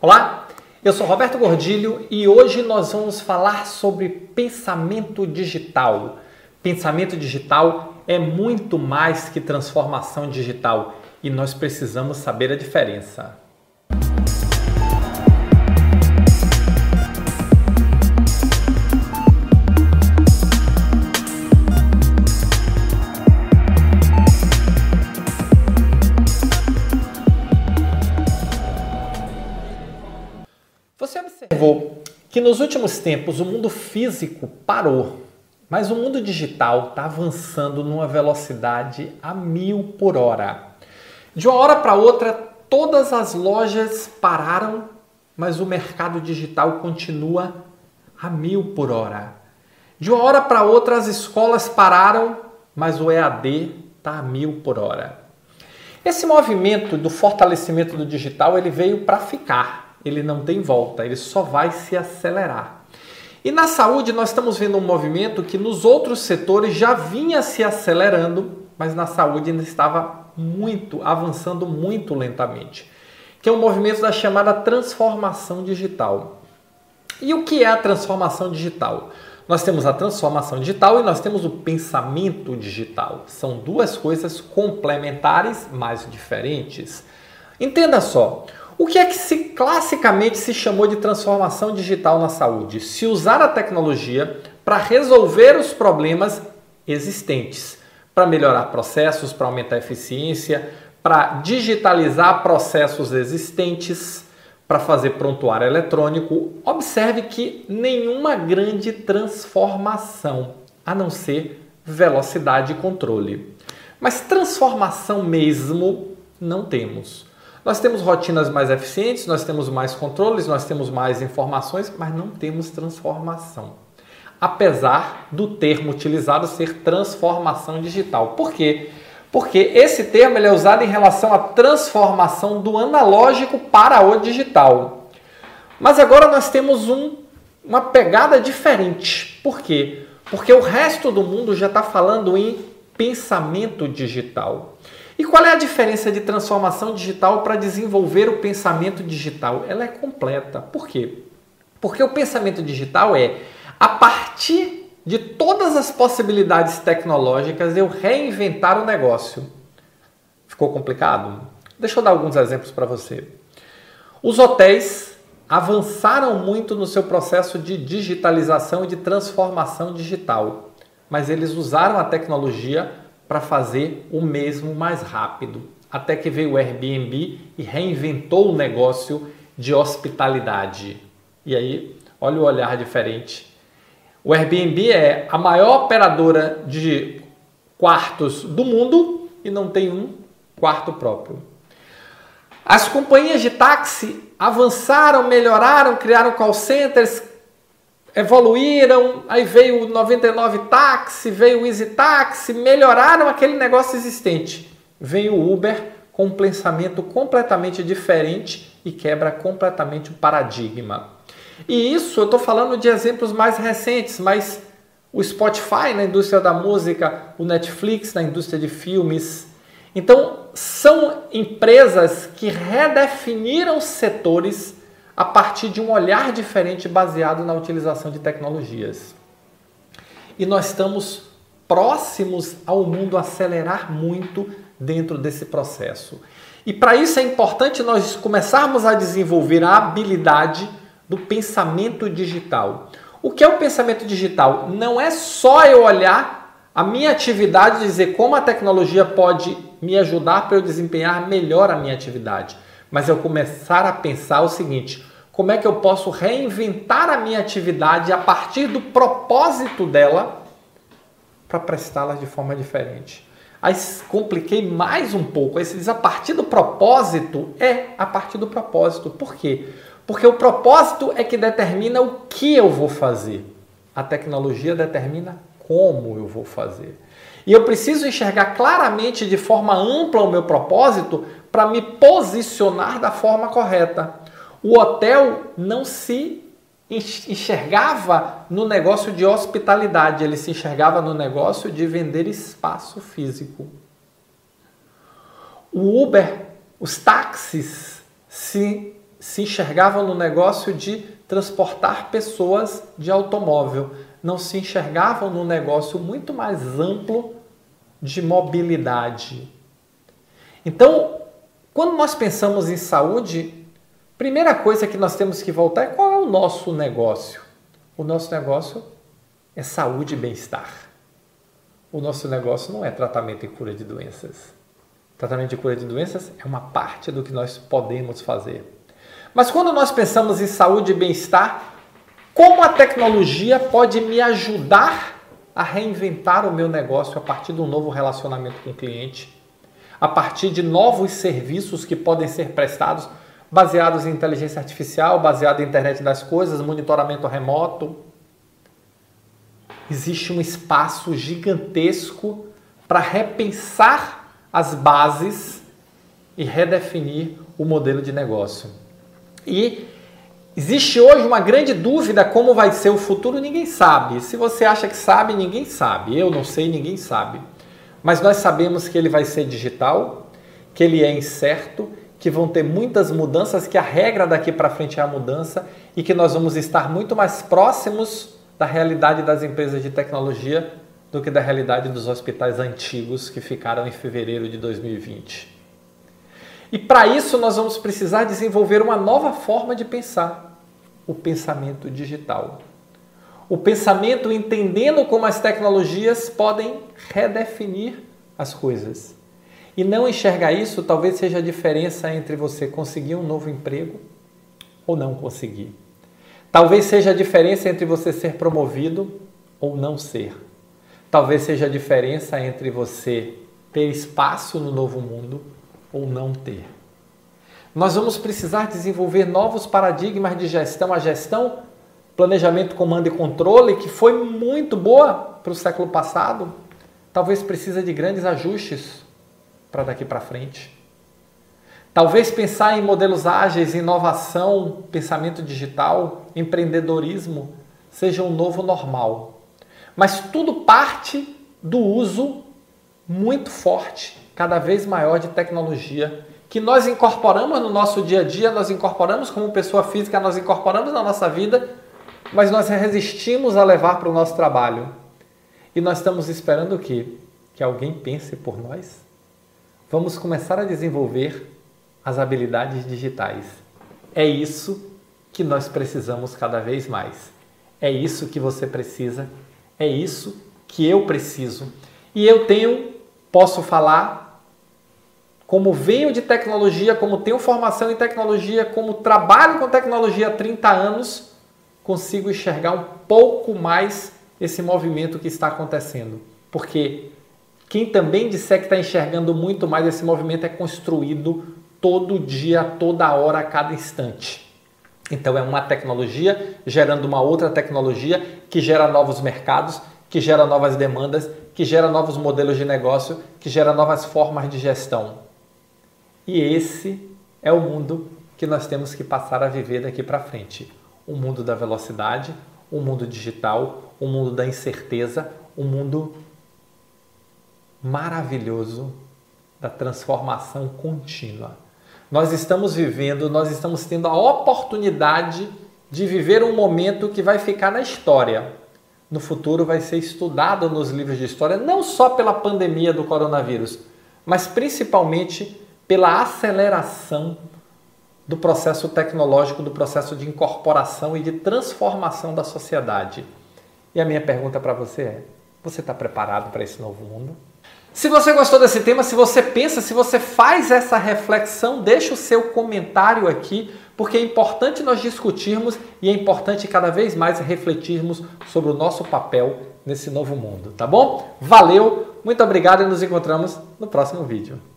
Olá, eu sou Roberto Gordilho e hoje nós vamos falar sobre pensamento digital. Pensamento digital é muito mais que transformação digital e nós precisamos saber a diferença. Nos últimos tempos o mundo físico parou, mas o mundo digital está avançando numa velocidade a mil por hora. De uma hora para outra, todas as lojas pararam, mas o mercado digital continua a mil por hora. De uma hora para outra, as escolas pararam, mas o EAD está a mil por hora. Esse movimento do fortalecimento do digital ele veio para ficar ele não tem volta, ele só vai se acelerar. E na saúde nós estamos vendo um movimento que nos outros setores já vinha se acelerando, mas na saúde ainda estava muito, avançando muito lentamente, que é o um movimento da chamada transformação digital. E o que é a transformação digital? Nós temos a transformação digital e nós temos o pensamento digital. São duas coisas complementares, mas diferentes. Entenda só, o que é que se classicamente se chamou de transformação digital na saúde? Se usar a tecnologia para resolver os problemas existentes, para melhorar processos, para aumentar a eficiência, para digitalizar processos existentes, para fazer prontuário eletrônico. Observe que nenhuma grande transformação, a não ser velocidade e controle. Mas transformação mesmo não temos. Nós temos rotinas mais eficientes, nós temos mais controles, nós temos mais informações, mas não temos transformação. Apesar do termo utilizado ser transformação digital. Por quê? Porque esse termo ele é usado em relação à transformação do analógico para o digital. Mas agora nós temos um, uma pegada diferente. Por quê? Porque o resto do mundo já está falando em pensamento digital. E qual é a diferença de transformação digital para desenvolver o pensamento digital? Ela é completa. Por quê? Porque o pensamento digital é a partir de todas as possibilidades tecnológicas eu reinventar o negócio. Ficou complicado? Deixa eu dar alguns exemplos para você. Os hotéis avançaram muito no seu processo de digitalização e de transformação digital, mas eles usaram a tecnologia para fazer o mesmo mais rápido. Até que veio o Airbnb e reinventou o negócio de hospitalidade. E aí, olha o olhar diferente. O Airbnb é a maior operadora de quartos do mundo e não tem um quarto próprio. As companhias de táxi avançaram, melhoraram, criaram call centers, evoluíram, aí veio o 99 táxi, veio o Easy Táxi, melhoraram aquele negócio existente. Veio o Uber com um pensamento completamente diferente e quebra completamente o paradigma. E isso eu estou falando de exemplos mais recentes, mas o Spotify na indústria da música, o Netflix na indústria de filmes. Então, são empresas que redefiniram setores a partir de um olhar diferente baseado na utilização de tecnologias. E nós estamos próximos ao mundo acelerar muito dentro desse processo. E para isso é importante nós começarmos a desenvolver a habilidade do pensamento digital. O que é o pensamento digital? Não é só eu olhar a minha atividade e dizer como a tecnologia pode me ajudar para eu desempenhar melhor a minha atividade mas eu começar a pensar o seguinte: como é que eu posso reinventar a minha atividade a partir do propósito dela para prestá-la de forma diferente? Aí compliquei mais um pouco. Aí se diz a partir do propósito, é a partir do propósito. Por quê? Porque o propósito é que determina o que eu vou fazer. A tecnologia determina como eu vou fazer. E eu preciso enxergar claramente de forma ampla o meu propósito para me posicionar da forma correta. O hotel não se enxergava no negócio de hospitalidade, ele se enxergava no negócio de vender espaço físico. O Uber, os táxis se, se enxergavam no negócio de transportar pessoas de automóvel, não se enxergavam no negócio muito mais amplo de mobilidade. Então, quando nós pensamos em saúde, primeira coisa que nós temos que voltar é qual é o nosso negócio. O nosso negócio é saúde e bem-estar. O nosso negócio não é tratamento e cura de doenças. Tratamento de cura de doenças é uma parte do que nós podemos fazer. Mas quando nós pensamos em saúde e bem-estar, como a tecnologia pode me ajudar a reinventar o meu negócio a partir de um novo relacionamento com o cliente, a partir de novos serviços que podem ser prestados baseados em inteligência artificial, baseado em internet das coisas, monitoramento remoto. Existe um espaço gigantesco para repensar as bases e redefinir o modelo de negócio. E existe hoje uma grande dúvida como vai ser o futuro, ninguém sabe. Se você acha que sabe, ninguém sabe. Eu não sei, ninguém sabe. Mas nós sabemos que ele vai ser digital, que ele é incerto, que vão ter muitas mudanças, que a regra daqui para frente é a mudança e que nós vamos estar muito mais próximos da realidade das empresas de tecnologia do que da realidade dos hospitais antigos que ficaram em fevereiro de 2020. E para isso nós vamos precisar desenvolver uma nova forma de pensar, o pensamento digital. O pensamento entendendo como as tecnologias podem redefinir as coisas. E não enxergar isso talvez seja a diferença entre você conseguir um novo emprego ou não conseguir. Talvez seja a diferença entre você ser promovido ou não ser. Talvez seja a diferença entre você ter espaço no novo mundo ou não ter. Nós vamos precisar desenvolver novos paradigmas de gestão. A gestão, planejamento, comando e controle, que foi muito boa para o século passado, talvez precisa de grandes ajustes para daqui para frente. Talvez pensar em modelos ágeis, inovação, pensamento digital, empreendedorismo seja um novo normal. Mas tudo parte do uso muito forte cada vez maior de tecnologia que nós incorporamos no nosso dia a dia, nós incorporamos como pessoa física, nós incorporamos na nossa vida, mas nós resistimos a levar para o nosso trabalho. E nós estamos esperando o quê? Que alguém pense por nós? Vamos começar a desenvolver as habilidades digitais. É isso que nós precisamos cada vez mais. É isso que você precisa, é isso que eu preciso. E eu tenho posso falar como venho de tecnologia, como tenho formação em tecnologia, como trabalho com tecnologia há 30 anos, consigo enxergar um pouco mais esse movimento que está acontecendo. Porque quem também disser que está enxergando muito mais esse movimento é construído todo dia, toda hora, a cada instante. Então é uma tecnologia gerando uma outra tecnologia que gera novos mercados, que gera novas demandas, que gera novos modelos de negócio, que gera novas formas de gestão. E esse é o mundo que nós temos que passar a viver daqui para frente. O mundo da velocidade, o mundo digital, o mundo da incerteza, o mundo maravilhoso da transformação contínua. Nós estamos vivendo, nós estamos tendo a oportunidade de viver um momento que vai ficar na história no futuro vai ser estudado nos livros de história, não só pela pandemia do coronavírus, mas principalmente pela aceleração do processo tecnológico, do processo de incorporação e de transformação da sociedade. E a minha pergunta para você é: você está preparado para esse novo mundo? Se você gostou desse tema, se você pensa, se você faz essa reflexão, deixa o seu comentário aqui porque é importante nós discutirmos e é importante cada vez mais refletirmos sobre o nosso papel nesse novo mundo, tá bom? Valeu, muito obrigado e nos encontramos no próximo vídeo.